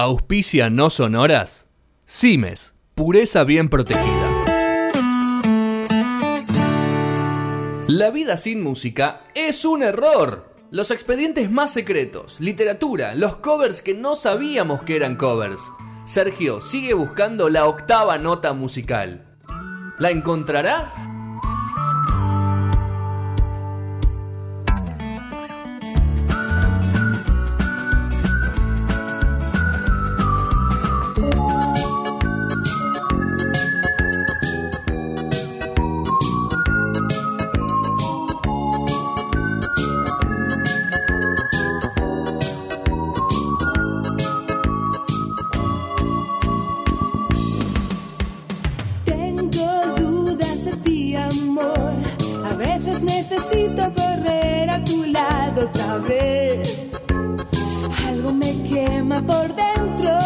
Auspicia no sonoras. Cimes, pureza bien protegida. La vida sin música es un error. Los expedientes más secretos, literatura, los covers que no sabíamos que eran covers. Sergio sigue buscando la octava nota musical. ¿La encontrará? Necesito correr a tu lado otra vez. Algo me quema por dentro.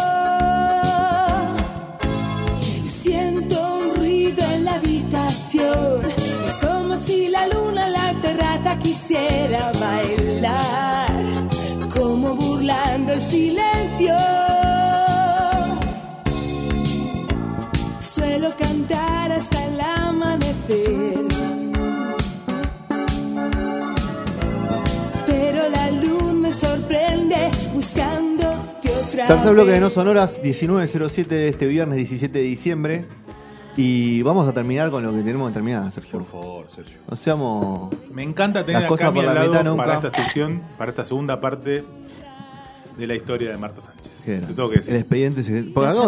Siento un ruido en la habitación. Es como si la luna en la terraza quisiera bailar. Como burlando el silencio. Suelo cantar Tercer bloque de No. Sonoras, 19.07 de este viernes 17 de diciembre. Y vamos a terminar con lo que tenemos que terminar, Sergio. Por favor, Sergio. No seamos. Me encanta tener Las a cosas Cami por al la lado mitad nunca. para esta sección, para esta segunda parte de la historia de Marta Sánchez. ¿qué era? Te tengo que decir. El expediente secreto. Porque acá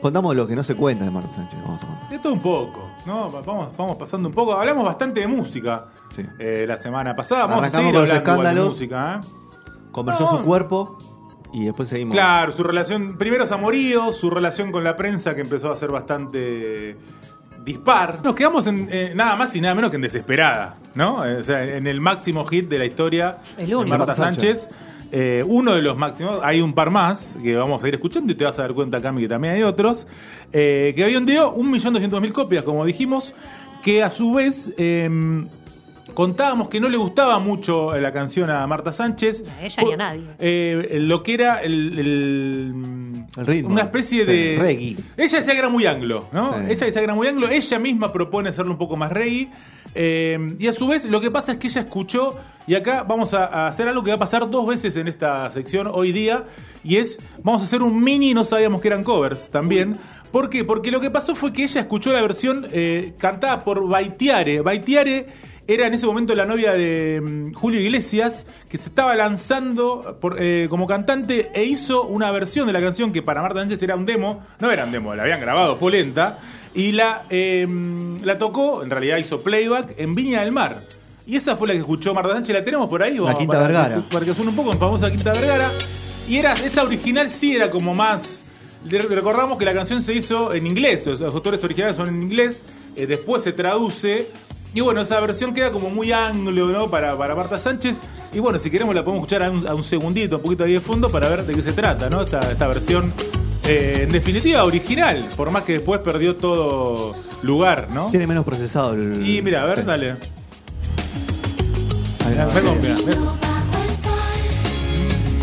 contamos, lo que no se cuenta de Marta Sánchez. Vamos a contar. De todo un poco, ¿no? Va- Vamos, vamos pasando un poco. Hablamos bastante de música Sí. eh, la semana pasada. Vamos Arrancamos a seguir con los hablando igual de escándalos. música, ¿eh? Conversó No. su cuerpo y después seguimos. Claro, su relación, primero amoríos, su relación con la prensa que empezó a ser bastante dispar. Nos quedamos en eh, nada más y nada menos que en Desesperada, ¿no? Eh, o sea, en el máximo hit de la historia El de único. Marta Marta Sánchez. Eh, uno de los máximos, hay un par más que vamos a ir escuchando y te vas a dar cuenta, Cami, que también hay otros, eh, que había vendido 1.200.000 copias, como dijimos, que a su vez eh, contábamos que no le gustaba mucho la canción a Marta Sánchez. A ella ni a nadie. Eh, lo que era el, el- El ritmo. una especie Sí, de reggae. ella decía que era muy anglo no Sí. ella decía que era muy anglo ella misma propone hacerlo un poco más reggae eh, y a su vez lo que pasa es que ella escuchó y acá vamos a, a hacer algo que va a pasar dos veces en esta sección hoy día y es vamos a hacer un mini no sabíamos que eran covers también ¿Por qué? Porque lo que pasó fue que ella escuchó la versión eh, cantada por Baitiare. Baitiare era en ese momento la novia de mm, Julio Iglesias, que se estaba lanzando por, eh, como cantante e hizo una versión de la canción que para Marta Sánchez era un demo, no era un demo, la habían grabado polenta, y la, eh, la tocó, en realidad hizo playback en Viña del Mar. Y esa fue la que escuchó Marta Sánchez, ¿la tenemos por ahí? La Quinta para Vergara. Que, para que suene un poco en famosa Quinta Vergara. Y era, esa original sí era como más... Recordamos que la canción se hizo en inglés, los autores originales son en inglés, eh, después se traduce y bueno, esa versión queda como muy anglo, ¿no? Para, para Marta Sánchez. Y bueno, si queremos la podemos escuchar a un, a un segundito, un poquito ahí de fondo para ver de qué se trata, ¿no? Esta, esta versión, eh, en definitiva, original, por más que después perdió todo lugar, ¿no? Tiene menos procesado el. Y mira, a ver, Sí. dale.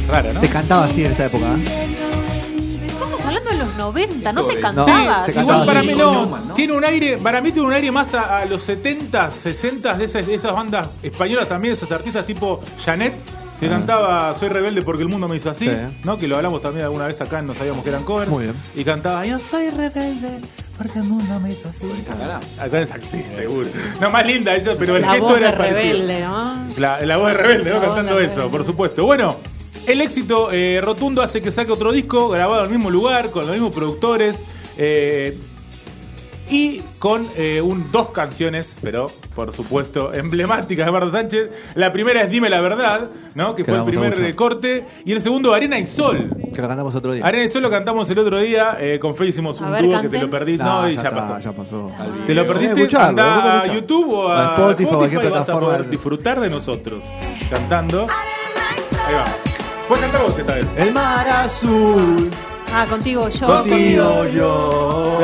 Rara, ¿no? Se cantaba así en esa época. ¿eh? Hablando de los 90, no se Sí, cantaba. se así. cantaba Igual para mí no, tiene un aire, para mí tiene un aire más a, a los 70, 60 de esas, de esas bandas españolas también, esos artistas tipo Janet, que cantaba Soy rebelde porque el mundo me hizo así, Ah. Sí. ¿no? Que lo hablamos también alguna vez acá, no sabíamos que eran covers. Muy bien. Y cantaba Yo soy rebelde porque el mundo me hizo así. Acá en sí, seguro. No, más linda ella, pero el La gesto voz de era parecido. rebelde, ¿no? La, la voz de rebelde, ¿no? La Cantando eso, rebelde. por supuesto. Bueno, el éxito eh, rotundo hace que saque otro disco grabado en el mismo lugar, con los mismos productores. eh, y con eh, un, dos canciones, pero por supuesto emblemáticas de Marta Sánchez. La primera es Dime la verdad, ¿no? que Que fue el primer corte. Y el segundo, Arena y Sol. Que lo cantamos otro día. Arena y Sol lo cantamos el otro día. eh, con Fe hicimos A un dúo que te lo perdiste. No, No, y ya, está, pasó. Ya pasó. ¿Te lo perdiste? Anda a. YouTube o a, A Spotify o a cualquier y vas a plataforma. poder disfrutar de nosotros cantando. Ahí va. Puedes cantar vos esta vez. El mar azul. Ah, contigo yo. Contigo yo.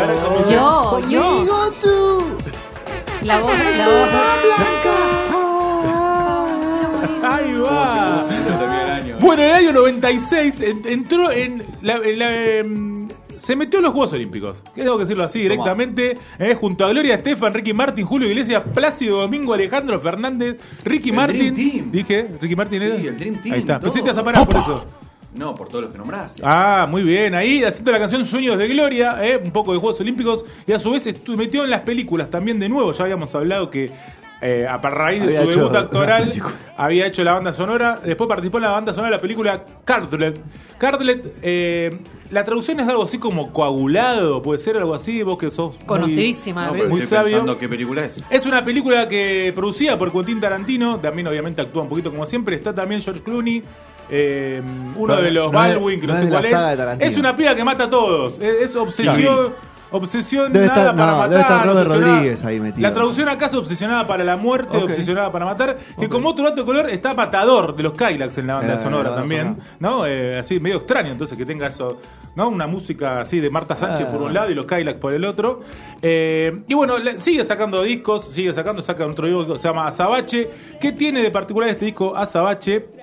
Yo, yo. Conmigo tú. La voz, la voz. Ahí va. Bueno, en el año 96 en- entró en la, en la, em, se metió en los Juegos Olímpicos. Que Tengo que decirlo así directamente. eh, junto a Gloria Estefan, Ricky Martin, Julio Iglesias, Plácido Domingo, Alejandro Fernández, Ricky El Martin. Dream Team. Dije, Ricky Martin Sí, era. el Dream Team, Ahí está. todo. Pensé que te ibas a por eso. No, por todos los que nombraste. Ah, muy bien. Ahí haciendo la canción Sueños de Gloria, eh, un poco de Juegos Olímpicos. Y a su vez metió en las películas también de nuevo. Ya habíamos hablado que eh, a raíz de Había su hecho debut actoral había hecho la banda sonora. Después participó en la banda sonora de la película Cardlet. Cardlet, eh, la traducción es algo así como coagulado, puede ser algo así. Vos que sos muy- Conocidísima, No, pero muy estoy sabio. pensando qué película es. Es una película que producida por Quentin Tarantino, también obviamente actúa un poquito como siempre, está también George Clooney, eh, uno No, de los no es- Baldwin, que no, no sé es cuál es. Tarantino. Es una piba que mata a todos, es, es obsesión, obsesión Debe estar- para no, matar. debe estar Robert Rodríguez ahí metido. La traducción acá es obsesionada para la muerte, obsesionada para matar, que como otro dato de color está Matador de los Kylax en la banda Eh, sonora también, sonora. ¿no? Eh, así medio extraño entonces que tenga eso, ¿no? Una música así de Marta Sánchez Ah. por un lado y los Kylax por el otro. Eh, y bueno, sigue sacando discos, sigue sacando, saca otro disco que se llama Azabache. ¿Qué tiene de particular este disco Azabache?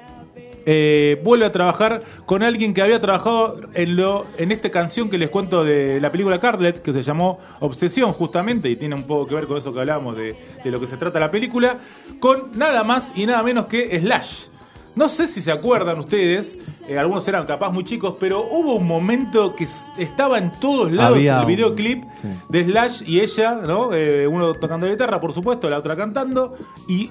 Eh, vuelve a trabajar con alguien que había trabajado en lo en esta canción que les cuento de la película Cardlet, que se llamó Obsesión justamente, y tiene un poco que ver con eso que hablábamos de, de lo que se trata la película, con nada más y nada menos que Slash. No sé si se acuerdan ustedes, eh, algunos eran capaz muy chicos, pero hubo un momento que estaba en todos lados Había el un- videoclip sí. de Slash y ella, ¿no? Eh, uno tocando la guitarra, por supuesto, la otra cantando, y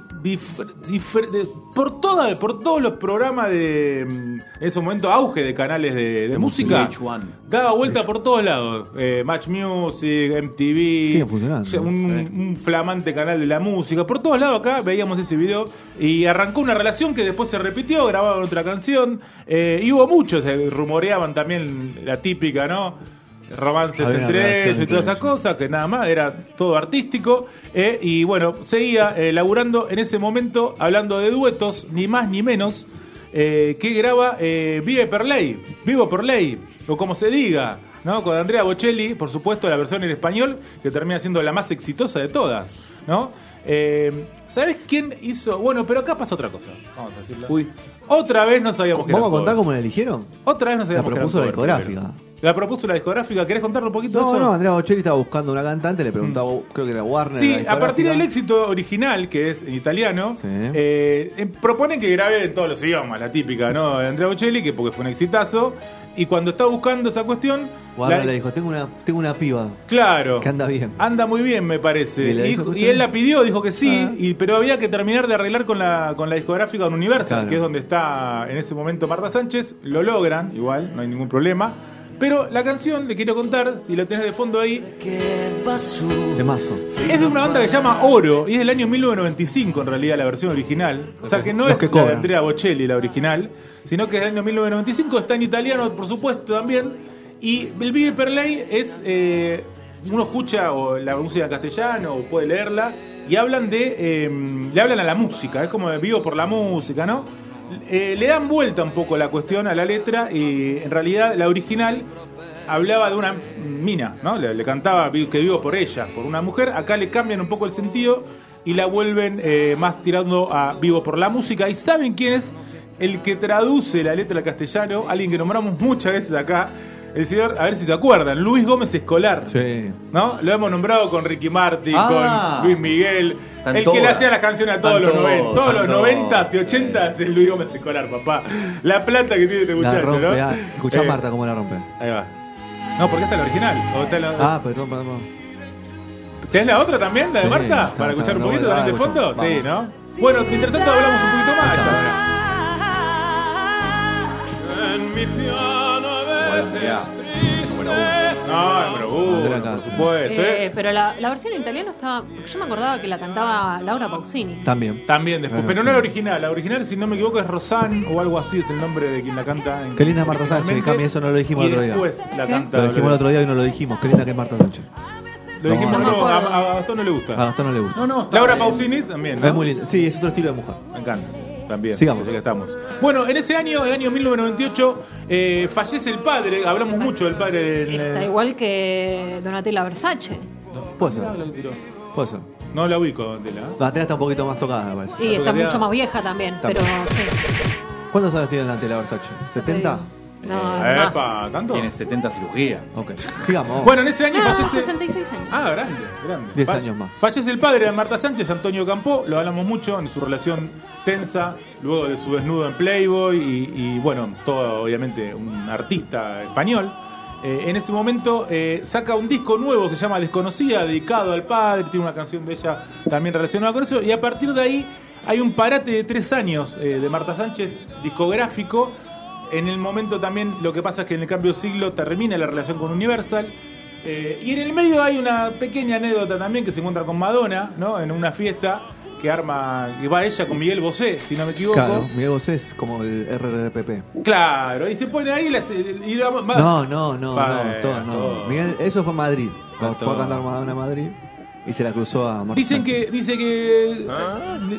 por, toda, por todos los programas de, mm, en ese momento, auge de canales de, de música, VH1. Daba vuelta por todos lados. Eh, Match Music, MTV, Sigue funcionando. o sea, un, un flamante canal de la música. Por todos lados acá veíamos ese video y arrancó una relación que después se repitió, grababan otra canción eh, y hubo muchos, se rumoreaban también la típica, ¿no? Romances Había una entre relación ellos y entre todas esas ellos. cosas, que nada más, era todo artístico. eh, y bueno, seguía eh, laburando en ese momento, hablando de duetos, ni más ni menos, eh, que graba eh, Vive per Ley, Vivo por Ley, o como se diga, ¿no? Con Andrea Bocelli, por supuesto, la versión en español, que termina siendo la más exitosa de todas, ¿no? Eh, ¿Sabes quién hizo? Bueno, pero acá pasa otra cosa. Vamos a decirlo. Uy. Otra vez no sabíamos que ¿Vamos a contar cómo la eligieron? Otra vez no sabíamos La que propuso la covers discográfica. primero. La propuso la discográfica. ¿Querés contarle un poquito de No, eso? no, Andrea Bocelli estaba buscando una cantante, le preguntaba, creo que era Warner. Sí, a partir del éxito original, que es en italiano, Sí. eh, eh, proponen que grabe en todos los idiomas, la típica, ¿no? De Andrea Bocelli, que porque fue un exitazo. Y cuando está buscando esa cuestión. Warner la- le dijo, tengo una, tengo una piba Claro. que anda bien. Anda muy bien, me parece. ¿Y él la pidió, dijo que sí, Ah. y, pero había que terminar de arreglar con la, con la discográfica de Universal, Claro. que es donde está en ese momento Marta Sánchez. Lo logran, igual, no hay ningún problema. Pero la canción, le quiero contar, si la tenés de fondo ahí, Temazo. es de una banda que se llama Oro y es del año 1995 en realidad la versión original. O sea que no Los es que la de cobran. Andrea Bocelli la original, sino que es del año 1995, está en italiano por supuesto también. Y el Vive per Lei es, eh, uno escucha o la música en castellano o puede leerla y hablan de, eh, le hablan a la música, es como vivo por la música, ¿no? Eh, le dan vuelta un poco la cuestión a la letra y en realidad la original hablaba de una mina, ¿no? Le, le cantaba que vivo por ella, por una mujer. Acá le cambian un poco el sentido y la vuelven eh, más tirando a vivo por la música. ¿Y saben quién es el que traduce la letra al castellano? Alguien que nombramos muchas veces acá. El señor, a ver si se acuerdan, Luis Gómez Escolar. Sí. ¿No? Lo hemos nombrado con Ricky Martin, Ah. con Luis Miguel. Están el que le hacía las canciones a todos Están los 90. todos, Todos los están 90 y todos. 80 es Luis Gómez Escolar, papá. La plata que tiene este La muchacho, rompe. ¿no? ah. Escuchá Eh, Marta cómo la rompe. Ahí va. No, porque esta es la original. ¿O está la- Ah, perdón, perdón. ¿Tenés la otra también, la de Sí, Marta? está, Para está, escuchar un poquito también de fondo. escuchamos. Sí, ¿no? Bueno, mientras tanto hablamos un poquito más. Ahí está. Esta, Colombia. Número uno. No, número uno, Andrea por supuesto. Eh, ¿eh? pero la, la versión en italiano estaba. Yo me acordaba que la cantaba Laura Pausini. También. También después, Claro, pero no la original. La original, si no me equivoco, es Rosanne o algo así, es el nombre de quien la canta. en- Qué linda es Marta Sánchez. Cami, eso no lo dijimos y el otro día. después la canta. Lo dijimos el otro día y no lo dijimos. Qué linda que es Marta Sánchez. Lo dijimos, No, no, no me a, a Gastón no le gusta. A Gastón no le gusta. No, no. Laura. Pausini también, ¿no? Es muy linda. Sí, es otro estilo de mujer. Me encanta. También. Sigamos. que estamos. Bueno, en ese año, el año 1998, eh, fallece el padre. Hablamos mucho del padre. en- Está igual que Donatella Versace. Puede ser. No, la tiró. Puede ser. No la ubico, Tela. La Andrea está un poquito más tocada, me parece. Y está mucho más vieja también, pero sí. ¿Cuántos años tiene Donatella la Versace? ¿70? No, Epa, más. ¿tanto? Tiene 70 cirugías. Ok. Sigamos. Bueno, en ese año No, fallece. 66 años. Ah, grande, grande. 10 Fa- años más. Fallece el padre de Marta Sánchez, Antonio Campó, lo hablamos mucho en su relación tensa, luego de su desnudo en Playboy y, y, bueno, todo obviamente un artista español. Eh, en ese momento eh, saca un disco nuevo que se llama Desconocida, dedicado al padre, tiene una canción de ella también relacionada con eso, y a partir de ahí hay un parate de tres años eh, de Marta Sánchez discográfico. En el momento también lo que pasa es que en el cambio de siglo termina la relación con Universal. Eh, y en el medio hay una pequeña anécdota también que se encuentra con Madonna, ¿no? En una fiesta que arma, que va ella con Miguel Bosé, si no me equivoco. Claro, Miguel Bosé es como el RRPP. Claro, y se pone ahí las- y la- va- No, no, no, no, todo, no. todo. Miguel, eso fue Madrid. Cuando fue a cantar Madonna a Madrid y se la cruzó a Marta Dicen que, dice que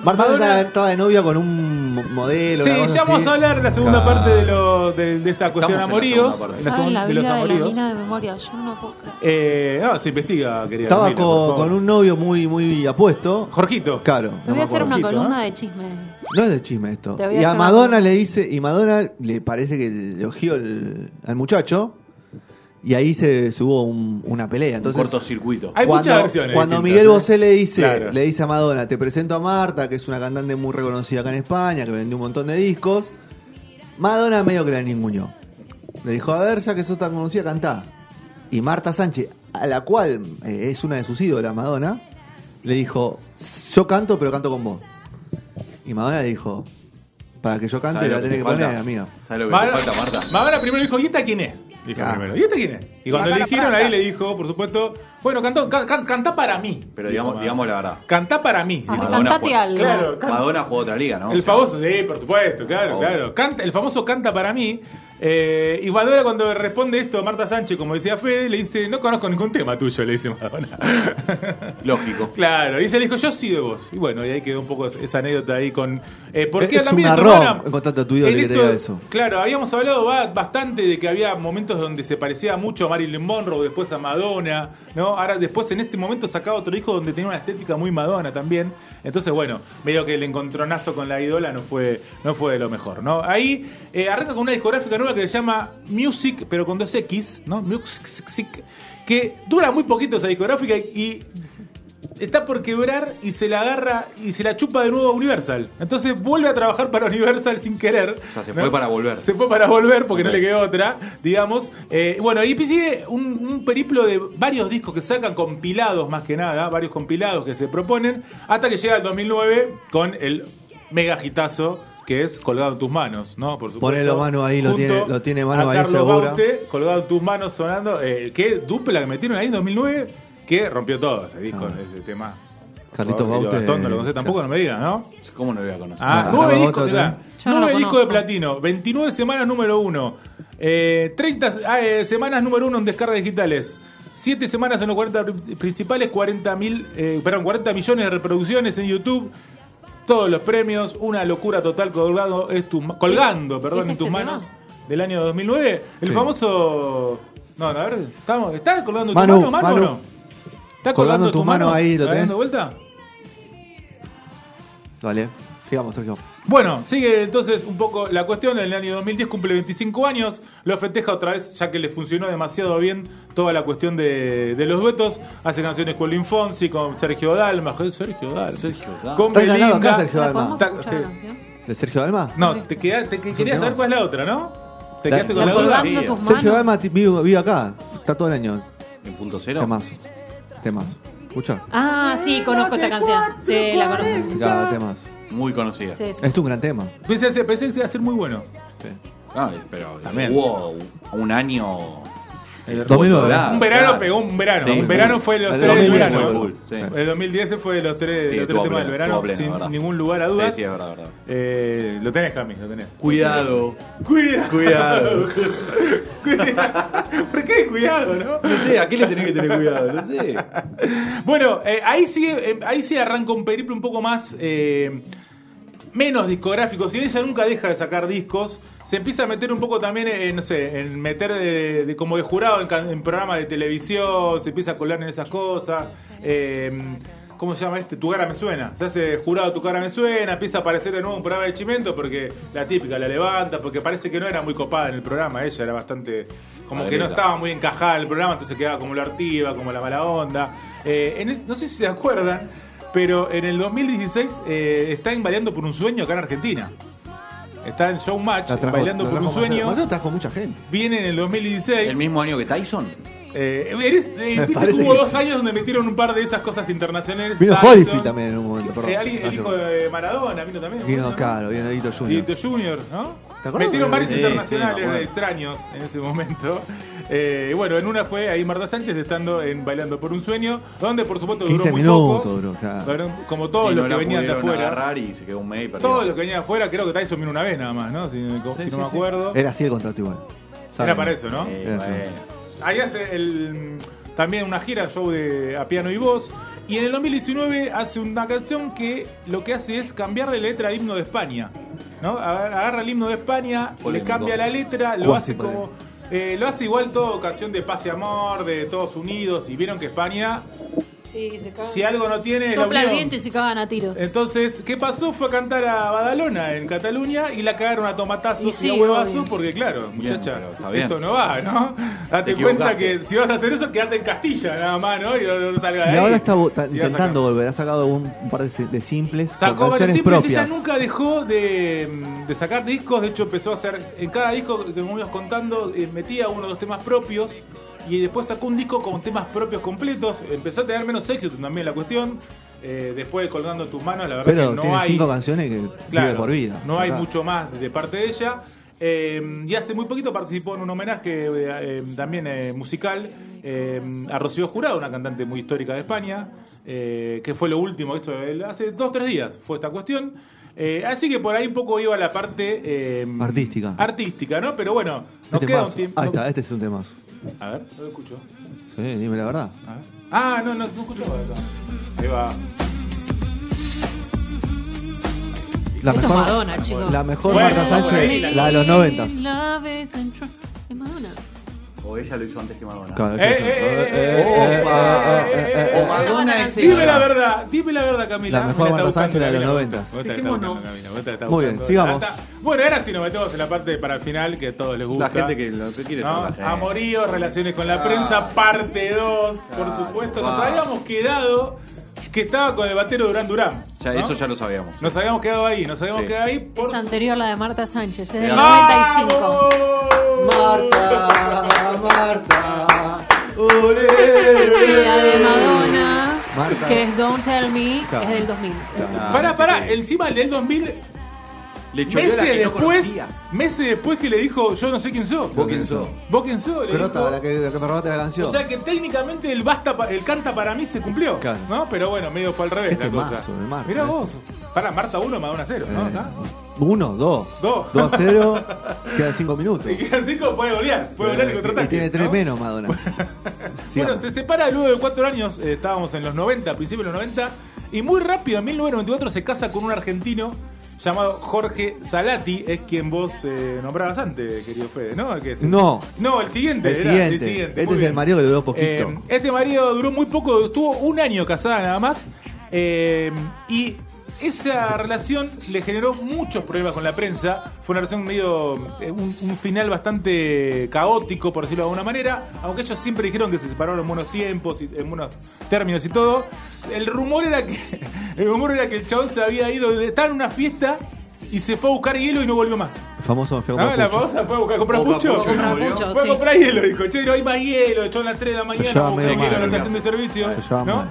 Marta Madonna- estaba, de novia con un mo- modelo. Sí, ya vamos así. a hablar de la segunda Claro. parte de, lo, de, de esta cuestión de Estamos en la amoríos. segunda parte. en la ¿Saben segun- la de los vida de la amoríos. mina de memoria? Yo no puedo creer. Eh, ah, se investiga, querida. Estaba Camila, con, un novio muy, muy apuesto. Jorgito. Claro. Te no voy a hacer una columna ¿eh? de chismes. No es de chisme esto. Y a una Madonna le dice, y Madonna le parece que le ojió el- al muchacho. Y ahí se, se hubo un- una pelea. Entonces, un cortocircuito. Hay muchas versiones. Cuando distintas, Miguel ¿eh? Bosé le dice, Claro. le dice a Madonna, te presento a Marta, que es una cantante muy reconocida acá en España, que vendió un montón de discos. Madonna medio que la ninguneó. Le dijo, a ver, ya que sos tan conocida, cantá. Y Marta Sánchez, a la cual eh, es una de sus ídolas, Madonna, le dijo, yo canto, pero canto con vos. Y Madonna le dijo, para que yo cante ¿Sabes la lo tenés que te falta? poner, amiga. ¿Sabes lo que Madonna, te falta, Marta? Madonna primero dijo, ¿y esta quién es? Dijo Ah. primero, ¿y esta quién es? Y cuando le dijeron ahí le dijo, por supuesto, bueno, cantó, can- can- cantá para mí. Pero digamos, digamos la verdad. Cantá para mí. Ah. Madonna cantate fue- algo. Claro, can- Madonna jugó otra liga, ¿no? El famoso, sí, por supuesto, claro, claro. Canta, el famoso canta para mí. Eh, y Madonna cuando responde esto a Marta Sánchez, como decía Fede, le dice, no conozco ningún tema tuyo, le dice Madonna. Lógico. claro, y ella le dijo, yo sí de vos. Y bueno, y ahí quedó un poco esa anécdota ahí con... Eh, ¿Por qué Es también un encontrarte a tu ídolo en y que te esto- diga eso. Claro, habíamos hablado ba- bastante de que había momentos donde se parecía mucho a Marilyn Monroe, después a Madonna, ¿no? Ahora después en este momento sacaba otro disco donde tenía una estética muy Madonna también. Entonces, bueno, medio que el encontronazo con la ídola no fue, no fue de lo mejor, ¿no? Ahí eh, arranca con una discográfica nueva que se llama Music, pero con dos X, ¿no? Music, que dura muy poquito esa discográfica y está por quebrar y se la agarra y se la chupa de nuevo a Universal. Entonces vuelve a trabajar para Universal sin querer. O sea, se fue para volver. Se fue para volver porque no le quedó otra, digamos. Eh, bueno, y sigue un, un periplo de varios discos que sacan compilados más que nada, varios compilados que se proponen, hasta que llega el 2009 con el mega hitazo que es Colgado en tus manos, ¿no? Por supuesto. Ponelo, Manu, ahí, lo tiene- lo tiene Manu a ahí Carlos segura. Baute, Colgado en tus manos sonando. Eh, qué dupla que metieron ahí en 2009 que rompió todo ese disco, Ah. ese tema. Carlitos Baute. No lo conocé tampoco, no me digas, ¿no? ¿Cómo no lo voy a conocer? Ah, nueve Carlos discos, mirá, no nueve discos de platino, 29 semanas número uno, eh, 30 ah, eh, semanas número uno en descargas digitales, 7 semanas en los 40 pri- principales, 40 mil, eh, perdón, 40 millones de reproducciones en YouTube, todos los premios, una locura total colgado, es tu, ma- colgando, perdón, ¿Es en tus este manos del año 2009, el Sí. famoso, no, a ver, estamos, ¿está colgando en Manu, tu mano, Manu, o Manu. no? ¿Está Colgando tu mano, ahí, ¿lo ¿Está dando tenés? vuelta? Dale, sigamos, Sergio. Bueno, sigue entonces un poco la cuestión. En el año 2010 cumple 25 años. Lo festeja otra vez, ya que le funcionó demasiado bien toda la cuestión de, de los duetos. Hace canciones con Lin Fonsi, con Sergio Dalma. Joder, Sergio Dalma. Sergio Dalma. Con Belinda. acá, Sergio ¿La Dalma. sí. la canción? ¿De Sergio Dalma? No, te, queda- te- que- querías saber cuál es la otra, ¿no? Te La- quedaste con La la duda. Sergio. Dalma vive, vive acá. Está todo el año. ¿En punto cero? Temazo. Temazo. Escucha. Ah, sí, conozco esta canción. Sí, la conozco. Cada temazo. Muy conocida. Sí, sí. Es un gran tema. Pensé, pensé que iba a ser muy bueno. Ah, pero También. hubo un año. 2009. Claro, un verano claro. pegó un verano. Sí, un verano fue los El tres del 2010 verano. sí. El 2010 fue los tres, Sí, los tres temas pleno, del verano, pleno, sin verdad. ningún lugar a dudas. Sí, sí, es verdad, verdad. Eh, lo tenés, Cami, lo tenés. Cuidado. Cuidado. Cuidado. Cuidado. ¿Por qué cuidado, no? No sé, ¿a qué le tenés que tener cuidado? No sé. Bueno, eh, ahí sigue, eh, ahí sí arranca un periplo un poco más eh, menos discográfico. Si ella nunca deja de sacar discos, se empieza a meter un poco también en, no sé, en meter de, de- como de jurado en, en programas de televisión, se empieza a colar en esas cosas. Eh, ¿Cómo se llama este? Tu cara me suena. Se hace jurado Tu cara me suena, empieza a aparecer de nuevo un programa de Chimento porque la típica la levanta, porque parece que no era muy copada en el programa, ella era bastante. como que no estaba muy encajada en el programa, entonces quedaba como la artiva, como la mala onda. Eh, en el- no sé si se acuerdan, pero en el 2016 eh, está invadiando por un sueño acá en Argentina. Está en Showmatch, trajo- bailando la por un sueño. Marcelo trajo mucha gente. Viene en el 2016. El mismo año que Tyson. Eh, eres- eh, viste que hubo dos sí. años donde metieron un par de esas cosas internacionales. Vino Holyfield también en un momento, perdón. eh, alguien- el hijo de Maradona vino también. Vino, claro, vino Edito Junior. Dieguito Junior, ¿no? ¿Te acuerdas? Metieron varios Sí, internacionales sí, extraños en ese momento. Eh, bueno, en una fue ahí Marta Sánchez estando en Bailando por un Sueño, donde por supuesto duró 15 muy minutos poco. duró, claro. Como todos los no que venían de afuera. y se quedó un perdió. Todos los que venían de afuera, creo que Tyson vino una vez nada más, ¿no? Si, si no me acuerdo. Era así el contrato igual. Era para eso, ¿no? Ahí hace el, también una gira, show de a piano y voz. Y en el 2019 hace una canción que lo que hace es cambiarle la letra al himno de España. ¿no? Agarra el himno de España, le Polémico. cambia la letra, lo hace como. eh, lo hace igual todo canción de paz y amor, de todos unidos. Y vieron que España, Sí, se cagan. si algo no tiene, Sopla el viento y se cagan a tiros. Entonces, ¿qué pasó? Fue a cantar a Badalona en Cataluña y la cagaron a tomatazos Y y, sí, a huevazos obvio. porque, claro, muchacha, bien. esto no va, ¿no? Date Te cuenta que si vas a hacer eso, quédate en Castilla nada más, ¿no? Y no, no salga de Y ahora está, intentando sacar. volver. Ha sacado un, un par de, si- de simples. Sacó varios canciones simples, propias. ella nunca dejó de, de sacar discos, de hecho empezó a hacer, en cada disco que me ibas contando, eh, metía uno o dos temas propios y después sacó un disco con temas propios completos, empezó a tener menos éxito también la cuestión, eh, después de colgando tus manos, la verdad Pero que no tiene hay... cinco canciones que Claro, vive por vida. No hay mucho más de parte de ella. Eh, y hace muy poquito participó en un homenaje eh, también musical a Rocío Jurado, una cantante muy histórica de España, que fue lo último, esto hace dos o tres días fue esta cuestión. Así que por ahí un poco iba la parte Artística. Artística, ¿no? Pero bueno, nos Este queda un tiempo. Ahí está, este es un temazo. A ver, no lo escucho. Sí, dime la verdad. A ver. Ah, no, no, no escucho. Ahí va. La es mejor, Madonna, chicos. la mejor Bueno, Marta Sánchez, la de los noventas. Love is in tr- Es Madonna o ella lo hizo antes que Madonna. O Madonna es Dime la verdad, dime la verdad, Camila. La mejor Marta Sánchez de los 90. Muy bien, sigamos. Ah, bueno, ahora sí nos metemos en la parte para el final que a todos les gusta. La gente que lo que quiere ¿no? Amoríos, relaciones con la prensa, ah. parte 2, por supuesto. Nos habíamos quedado que estaba con el batero Durán Durán. Ya, ¿no? Eso ya lo sabíamos. Nos habíamos quedado ahí, nos habíamos sí. quedado ahí. Por... Es anterior la de Marta Sánchez, es del 95. ¡Marta! Marta. Y la de Madonna, Marta. que es Don't Tell Me, Claro. es del 2000. Ah, Pará, pará, encima el del 2000 Le Meses que no después, conocía. meses después que le dijo, yo no sé quién sos. ¿Vos quién sos? ¿Vos quién sos? Crota, la que, la que me robaste la canción. O sea que técnicamente el basta, pa- el canta para mí se cumplió, Claro. ¿no? Pero bueno, medio fue al revés la cosa. temazo de Marta, Mirá vos. Para Marta 1, Madonna 0, ¿no? Eh, ¿Está? Uno, dos. Dos. Dos a cero. Quedan cinco minutos. Y que así como puede golear, puede golear y Eh, contraataque. y tiene tres ¿no? menos Madonna. Bueno, se separa luego de cuatro años, eh, estábamos en los 90, a principios de los 90, y muy rápido, en 1994, se casa con un argentino llamado Jorge Salati, es quien vos eh, nombrabas antes, querido Fede, ¿no? El que- No. No, el siguiente. El era, siguiente. el siguiente, Este es el marido que duró poquito. Eh, este marido duró muy poco, estuvo un año casada nada más. eh, y esa relación le generó muchos problemas con la prensa. Fue una relación medio. eh, un, un final bastante caótico, por decirlo de alguna manera. Aunque ellos siempre dijeron que se separaron en buenos tiempos, y, en buenos términos y todo. El rumor era que. El rumor era que el chabón se había ido. de- Estaba en una fiesta y se fue a buscar hielo y no volvió más. Famoso feo Ah, la famosa fue a buscar a comprar pucho. Pucho, Comprar Fue a sí. comprar hielo, dijo, che, no hay más hielo, echó a las 3 de la mañana, busqué hielo en la estación de servicio, ¿no?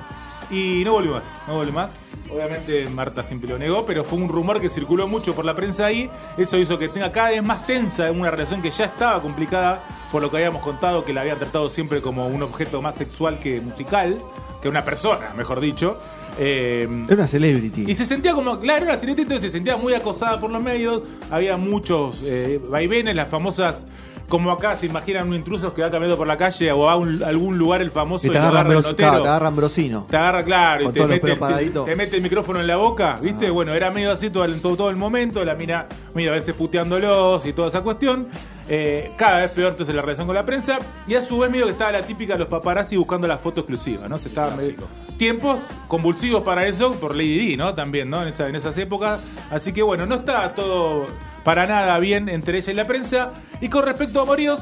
Y no volvió más, no volvió más. Obviamente Marta siempre lo negó, pero fue un rumor que circuló mucho por la prensa ahí. Eso hizo que tenga cada vez más tensa una relación que ya estaba complicada, por lo que habíamos contado, que la habían tratado siempre como un objeto más sexual que musical, que una persona, mejor dicho. Eh, Era una celebrity. y se sentía como, claro, era celebrity, entonces se sentía muy acosada por los medios. Había muchos eh, vaivenes, las famosas, como acá se imaginan un intruso que va caminando por la calle o a un- algún lugar el famoso Y te agarra te agarran brosino. Te agarra, claro, y te mete, el, paraditos. te mete el micrófono en la boca, ¿viste? Bueno, era medio así todo el, todo, todo el momento, la mina medio a veces puteándolos y toda esa cuestión. Eh, cada vez peor entonces la relación con la prensa. Y a su vez, medio que estaba la típica de los paparazzi buscando la foto exclusiva, ¿no? Se estaba medio- tiempos convulsivos para eso por Lady Di, ¿no? También, ¿no? En, esa- en esas épocas. Así que bueno, no está todo para nada bien entre ella y la prensa. Y con respecto a Moríos,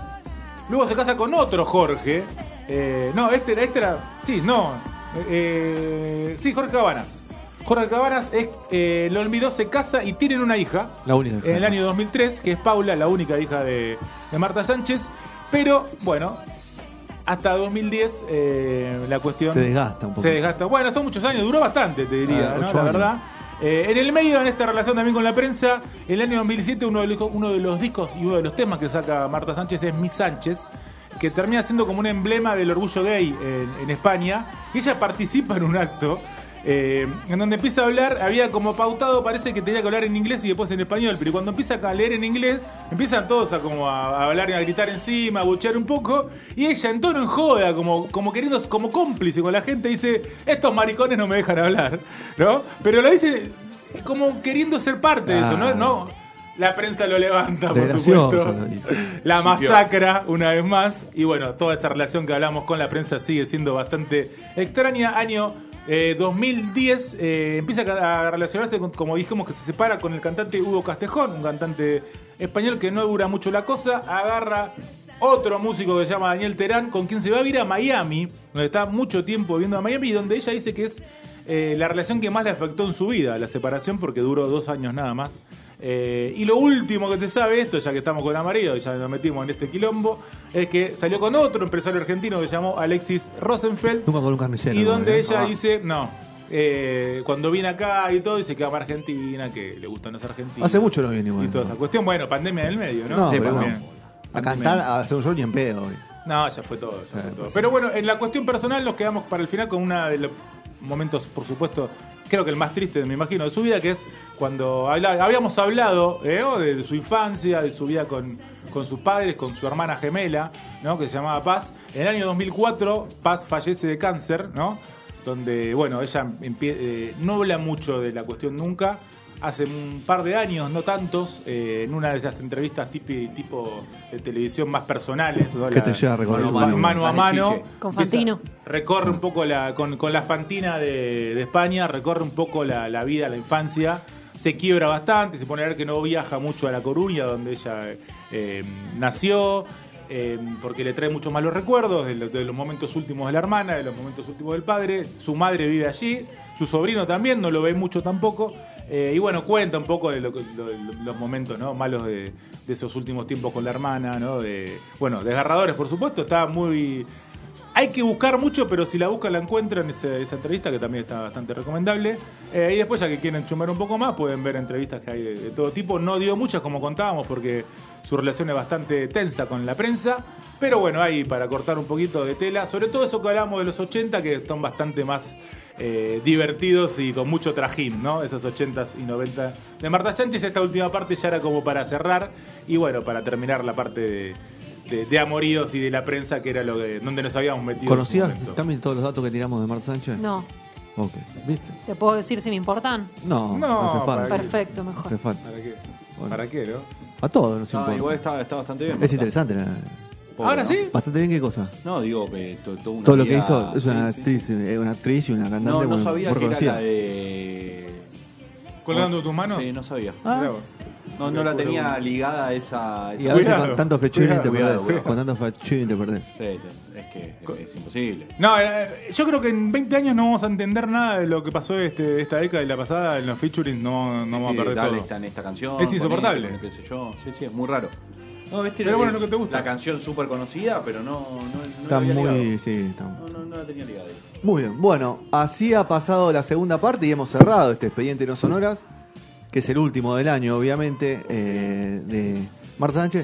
luego se casa con otro Jorge. Eh, no, este era, este era. Sí, no. eh, sí, Jorge Cabanas. Jorge Cabanas es, eh, lo olvidó, se casa y tienen una hija. La única. En el año 2003, que es Paula, la única hija de, de Marta Sánchez. Pero, bueno, hasta 2010 eh, la cuestión... Se desgasta un poco. Se desgasta. Bueno, son muchos años, duró bastante, te diría, Ah, ¿no? La verdad. Eh, en el medio, en esta relación también con la prensa, el año 2007 uno de, los, uno de los discos y uno de los temas que saca Marta Sánchez es Miss Sánchez, que termina siendo como un emblema del orgullo gay en, en España. Y ella participa en un acto eh, en donde empieza a hablar, había como pautado, parece que tenía que hablar en inglés y después en español, pero cuando empieza a leer en inglés, empiezan todos a como a, a hablar y a gritar encima, a buchear un poco, y ella en tono en joda, como, como queriendo, como cómplice con la gente, dice, estos maricones no me dejan hablar, ¿no? Pero lo dice como queriendo ser parte de eso, ¿no? Ah. no la prensa lo levanta, por supuesto. La masacra, una vez más. Y bueno, toda esa relación que hablamos con la prensa sigue siendo bastante extraña. Año eh, 2010 eh, empieza a relacionarse, con, como dijimos, que se separa con el cantante Hugo Castejón, un cantante español que no dura mucho la cosa. Agarra otro músico que se llama Daniel Terán, con quien se va a vivir a Miami, donde está mucho tiempo viviendo a Miami, y donde ella dice que es eh, la relación que más le afectó en su vida, la separación, porque duró dos años nada más. Eh, y lo último que se sabe, esto ya que estamos con Amarillo, ya nos metimos en este quilombo, es que salió con otro empresario argentino que se llamó Alexis Rosenfeld. Nunca con un carnicero. Y donde ¿eh? ella Ah. dice, no, eh, cuando viene acá y todo, dice que ama a Argentina, que le gustan los argentinos. Hace mucho no viene igual. Y toda esa cuestión. Bueno, pandemia en el medio, ¿no? No, Sí, pero bueno. A cantar, a hacer un show ni en pedo. hoy. No, ya fue todo, ya fue todo. sí. Pero bueno, en la cuestión personal nos quedamos para el final con uno de los momentos, por supuesto, creo que el más triste, me imagino, de su vida, que es cuando habíamos hablado ¿eh? de, de su infancia, de su vida con, con sus padres, con su hermana gemela, ¿no? que se llamaba Paz. En el año 2004, Paz fallece de cáncer, ¿no? donde, bueno, ella empie- eh, no habla mucho de la cuestión nunca. Hace un par de años, no tantos, eh, en una de esas entrevistas tipi- tipo de televisión más personales. ¿Qué te lleva a recorrer mano, a mano. Con Fantino. Recorre un poco la, con, con la Fantina de, de España, recorre un poco la, la vida, la infancia. Se quiebra bastante, se pone a ver que no viaja mucho a La Coruña, donde ella eh, nació, eh, porque le trae muchos malos recuerdos de, lo- de los momentos últimos de la hermana, de los momentos últimos del padre. Su madre vive allí, su sobrino también, no lo ve mucho tampoco. Eh, y bueno, cuenta un poco de los momentos ¿no? malos de, de esos últimos tiempos con la hermana, ¿no? De, bueno, desgarradores, por supuesto, está muy... Hay que buscar mucho, pero si la buscan la encuentran esa, esa entrevista, que también está bastante recomendable. Eh, y después, ya que quieren chumar un poco más, pueden ver entrevistas que hay de, todo tipo. No dio muchas, como contábamos, porque su relación es bastante tensa con la prensa. Pero bueno, hay para cortar un poquito de tela. Sobre todo eso que hablamos de los 80, que son bastante más eh, divertidos y con mucho trajín, ¿no? Esos 80s y 90 de Marta Sánchez. Esta última parte ya era como para cerrar. Y bueno, para terminar la parte de, de, de amoríos y de la prensa, que era lo que, donde nos habíamos metido. ¿Conocías también todos los datos que tiramos de Marta Sánchez? No. Ok, ¿viste? ¿Te puedo decir si me importan? No, No, no, hace falta. Perfecto, No mejor. hace falta. ¿Para qué? Bueno. ¿Para qué, no? A todos nos No, importa. igual está, está bastante bien. Es interesante. la- Pobre, ¿Ahora ¿no? sí? Bastante bien, ¿qué cosa? No, digo que to- toda una Todo lo que hizo es una sí, sí. actriz, es una actriz y una cantante No, no sabía muy que era la de. ¿Colgando tus manos? Sí, no sabía. Ah. No, no la tenía ligada a esa. esa Y a veces Cuidado, con tanto fechín te cuidado, perdés. cuidado. Con tanto fechín te perdés. Sí, sí, es que es, es imposible. No, eh, yo creo que en 20 años no vamos a entender nada de lo que pasó este, esta década y la pasada en los featuring, no, no vamos Sí, a perder dale, todo. está en esta canción. Es con insoportable. este, con qué sé yo. Sí, sí, es muy raro. No, ¿viste? Pero bueno, Eh, lo que te gusta. La canción súper conocida, pero no, no, no Está la había muy. ligado. Sí, está- No, no, no la tenía ligada. Muy bien. Bueno, así ha pasado la segunda parte y hemos cerrado este expediente no sonoras, que es el último del año, obviamente, eh, de Marta Sánchez.